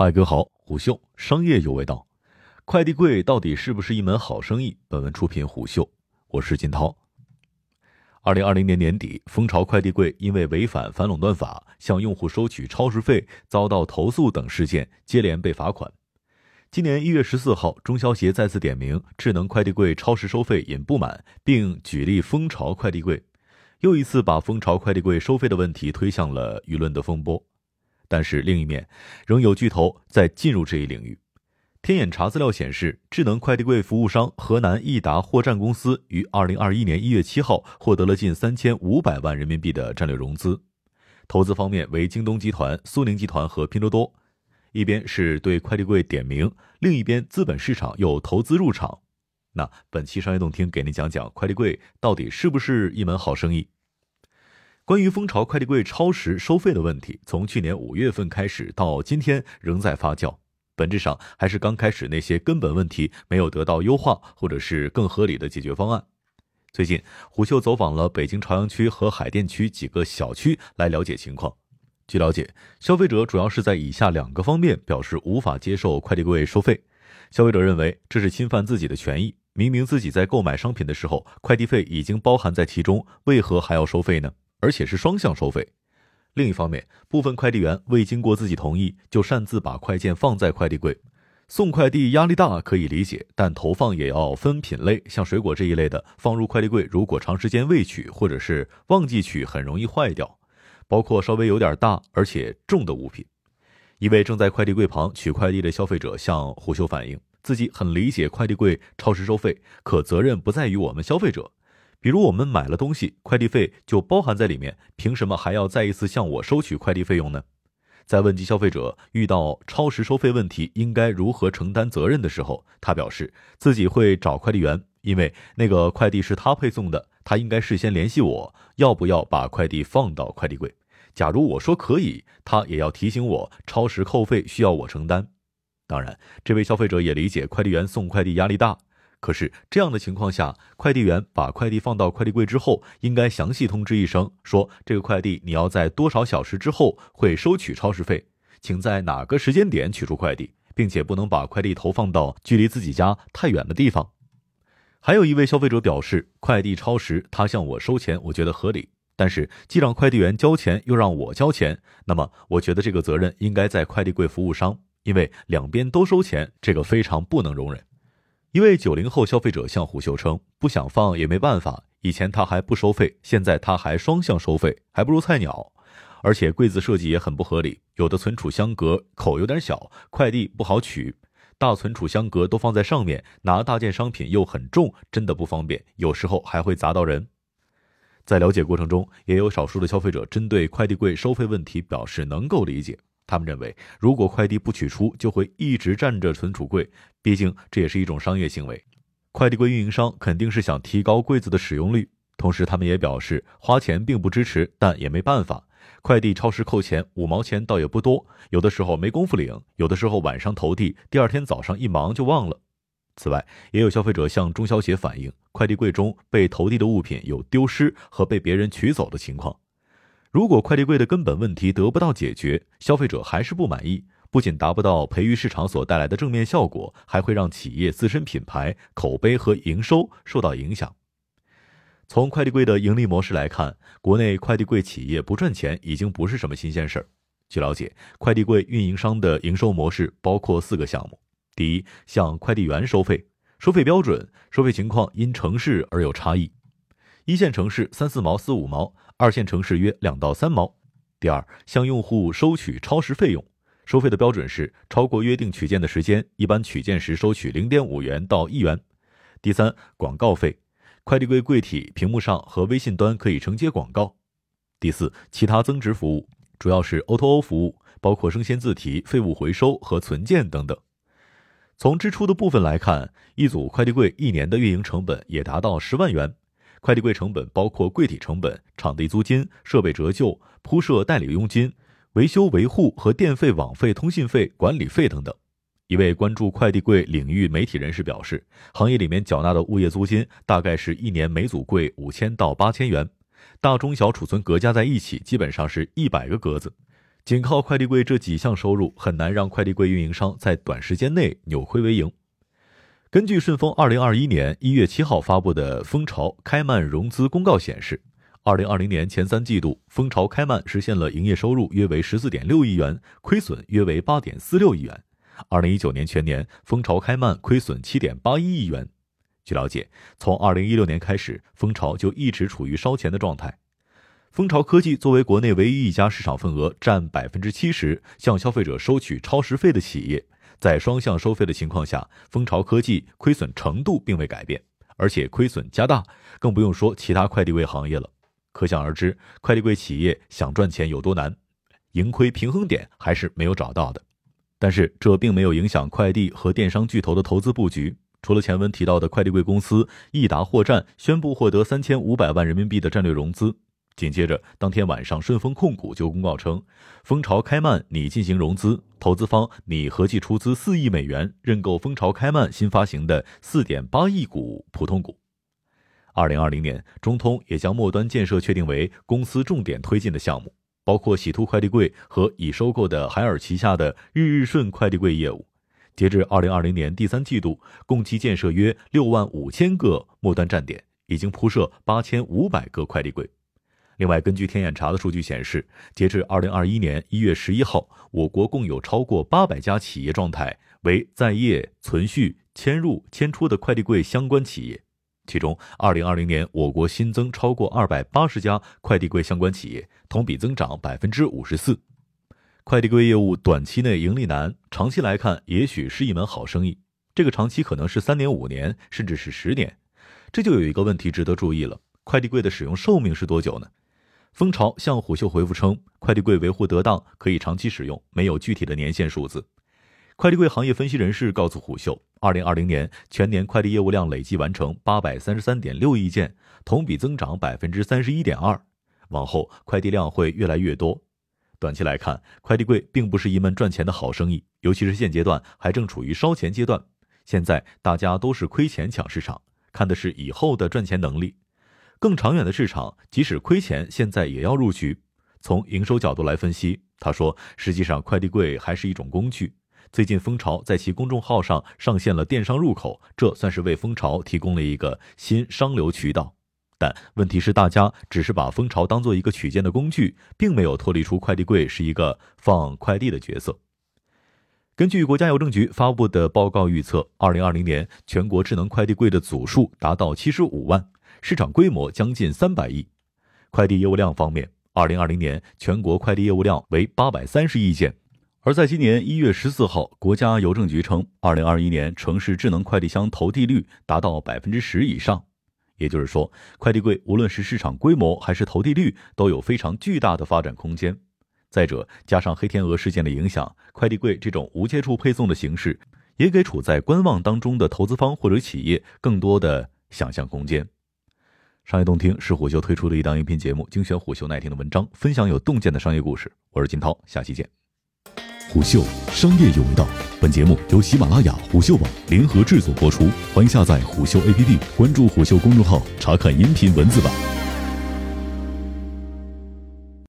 嗨，哥好，虎嗅商业有味道。快递柜到底是不是一门好生意？本文出品虎嗅，我是金涛。二零二零年年底，蜂巢快递柜因为违反反垄断法，向用户收取超时费，遭到投诉等事件，接连被罚款。今年一月十四号，中消协再次点名智能快递柜超时收费引不满，并举例蜂巢快递柜，又一次把蜂巢快递柜收费的问题推向了舆论的风波。但是另一面，仍有巨头在进入这一领域。天眼查资料显示，智能快递柜服务商河南易达货站公司于二零二一年一月七号获得了近三千五百万人民币的战略融资，投资方面为京东集团、苏宁集团和拼多多。一边是对快递柜点名，另一边资本市场又投资入场。那本期商业动听给您讲讲快递柜到底是不是一门好生意。关于蜂巢快递柜超时收费的问题，从去年五月份开始到今天仍在发酵，本质上还是刚开始那些根本问题没有得到优化，或者是更合理的解决方案。最近，虎嗅走访了北京朝阳区和海淀区几个小区来了解情况。据了解，消费者主要是在以下两个方面表示无法接受快递柜收费。消费者认为这是侵犯自己的权益，明明自己在购买商品的时候，快递费已经包含在其中，为何还要收费呢？而且是双向收费。另一方面，部分快递员未经过自己同意就擅自把快件放在快递柜，送快递压力大可以理解，但投放也要分品类，像水果这一类的放入快递柜，如果长时间未取或者是忘记取，很容易坏掉。包括稍微有点大而且重的物品。一位正在快递柜旁取快递的消费者向胡修反映，自己很理解快递柜超时收费，可责任不在于我们消费者。比如我们买了东西，快递费就包含在里面，凭什么还要再一次向我收取快递费用呢？在问及消费者遇到超时收费问题应该如何承担责任的时候，他表示自己会找快递员，因为那个快递是他配送的，他应该事先联系我，要不要把快递放到快递柜。假如我说可以，他也要提醒我超时扣费需要我承担。当然，这位消费者也理解快递员送快递压力大。可是这样的情况下，快递员把快递放到快递柜之后，应该详细通知一声，说这个快递你要在多少小时之后会收取超时费，请在哪个时间点取出快递，并且不能把快递投放到距离自己家太远的地方。还有一位消费者表示，快递超时，他向我收钱，我觉得合理。但是既让快递员交钱，又让我交钱，那么我觉得这个责任应该在快递柜服务商，因为两边都收钱，这个非常不能容忍。一位九零后消费者向虎嗅称：“不想放也没办法，以前他还不收费，现在他还双向收费，还不如菜鸟。而且柜子设计也很不合理，有的存储箱格口有点小，快递不好取；大存储箱格都放在上面，拿大件商品又很重，真的不方便，有时候还会砸到人。”在了解过程中，也有少数的消费者针对快递柜收费问题表示能够理解。他们认为，如果快递不取出，就会一直占着存储柜，毕竟这也是一种商业行为。快递柜运营商肯定是想提高柜子的使用率，同时他们也表示花钱并不支持，但也没办法。快递超时扣钱五毛钱倒也不多，有的时候没工夫领，有的时候晚上投递，第二天早上一忙就忘了。此外，也有消费者向中消协反映，快递柜中被投递的物品有丢失和被别人取走的情况。如果快递柜的根本问题得不到解决，消费者还是不满意，不仅达不到培育市场所带来的正面效果，还会让企业自身品牌、口碑和营收受到影响。从快递柜的盈利模式来看，国内快递柜企业不赚钱已经不是什么新鲜事儿。据了解，快递柜运营商的营收模式包括四个项目：第一，向快递员收费，收费标准、收费情况因城市而有差异。一线城市三四毛四五毛，二线城市约两到三毛。第二，向用户收取超时费用，收费的标准是超过约定取件的时间，一般取件时收取零点五元到一元。第三，广告费，快递柜柜体屏幕上和微信端可以承接广告。第四，其他增值服务，主要是 O2O 服务，包括生鲜自提、废物回收和存件等等。从支出的部分来看，一组快递柜一年的运营成本也达到十万元。快递柜成本包括柜体成本、场地租金、设备折旧、铺设代理佣金、维修维护和电费、网费、通信费、管理费等等。一位关注快递柜领域媒体人士表示，行业里面缴纳的物业租金大概是一年每组柜五千到八千元，大中小储存格加在一起，基本上是一百个格子。仅靠快递柜这几项收入，很难让快递柜运营商在短时间内扭亏为盈。根据顺丰二零二一年一月七号发布的蜂巢开曼融资公告显示，二零二零年前三季度，蜂巢开曼实现了营业收入约为十四点六亿元，亏损约为八点四六亿元。二零一九年全年，蜂巢开曼亏损七点八一亿元。据了解，从二零一六年开始，蜂巢就一直处于烧钱的状态。蜂巢科技作为国内唯一一家市场份额占百分之七十，向消费者收取超时费的企业。在双向收费的情况下，蜂巢科技亏损程度并未改变，而且亏损加大，更不用说其他快递柜行业了。可想而知，快递柜企业想赚钱有多难，盈亏平衡点还是没有找到的。但是这并没有影响快递和电商巨头的投资布局。除了前文提到的快递柜公司易达货站宣布获得三千五百万人民币的战略融资。紧接着，当天晚上，顺丰控股就公告称，蜂巢开曼拟进行融资，投资方拟合计出资四亿美元认购蜂巢开曼新发行的四点八亿股普通股。二零二零年，中通也将末端建设确定为公司重点推进的项目，包括喜兔快递柜和已收购的海尔旗下的日日顺快递柜业务。截至二零二零年第三季度，共计建设约六万五千个末端站点，已经铺设八千五百个快递柜。另外，根据天眼查的数据显示，截至二零二一年一月十一号，我国共有超过八百家企业状态为在业、存续、迁入、迁出的快递柜相关企业。其中，二零二零年我国新增超过二百八十家快递柜相关企业，同比增长百分之五十四。快递柜业务短期内盈利难，长期来看也许是一门好生意。这个长期可能是三年、五年，甚至是十年。这就有一个问题值得注意了：快递柜的使用寿命是多久呢？蜂巢向虎嗅回复称，快递柜维护得当，可以长期使用，没有具体的年限数字。快递柜行业分析人士告诉虎嗅，二零二零年全年快递业务量累计完成八百三十三点六亿件，同比增长百分之三十一点二。往后快递量会越来越多。短期来看，快递柜并不是一门赚钱的好生意，尤其是现阶段还正处于烧钱阶段。现在大家都是亏钱抢市场，看的是以后的赚钱能力。更长远的市场，即使亏钱，现在也要入局。从营收角度来分析，他说，实际上快递柜还是一种工具。最近蜂巢在其公众号上上线了电商入口，这算是为蜂巢提供了一个新商流渠道。但问题是，大家只是把蜂巢当做一个取件的工具，并没有脱离出快递柜是一个放快递的角色。根据国家邮政局发布的报告预测，二零二零年全国智能快递柜的组数达到七十五万。市场规模将近三百亿。快递业务量方面，二零二零年全国快递业务量为八百三十亿件。而在今年一月十四号，国家邮政局称，二零二一年城市智能快递箱投递率达到百分之十以上。也就是说，快递柜无论是市场规模还是投递率，都有非常巨大的发展空间。再者，加上黑天鹅事件的影响，快递柜这种无接触配送的形式，也给处在观望当中的投资方或者企业更多的想象空间。商业洞听是虎嗅推出的一档音频节目，精选虎嗅耐听的文章，分享有洞见的商业故事。我是金涛，下期见。虎嗅商业有味道，本节目由喜马拉雅、虎嗅网联合制作播出，欢迎下载虎嗅 APP，关注虎嗅公众号，查看音频文字版。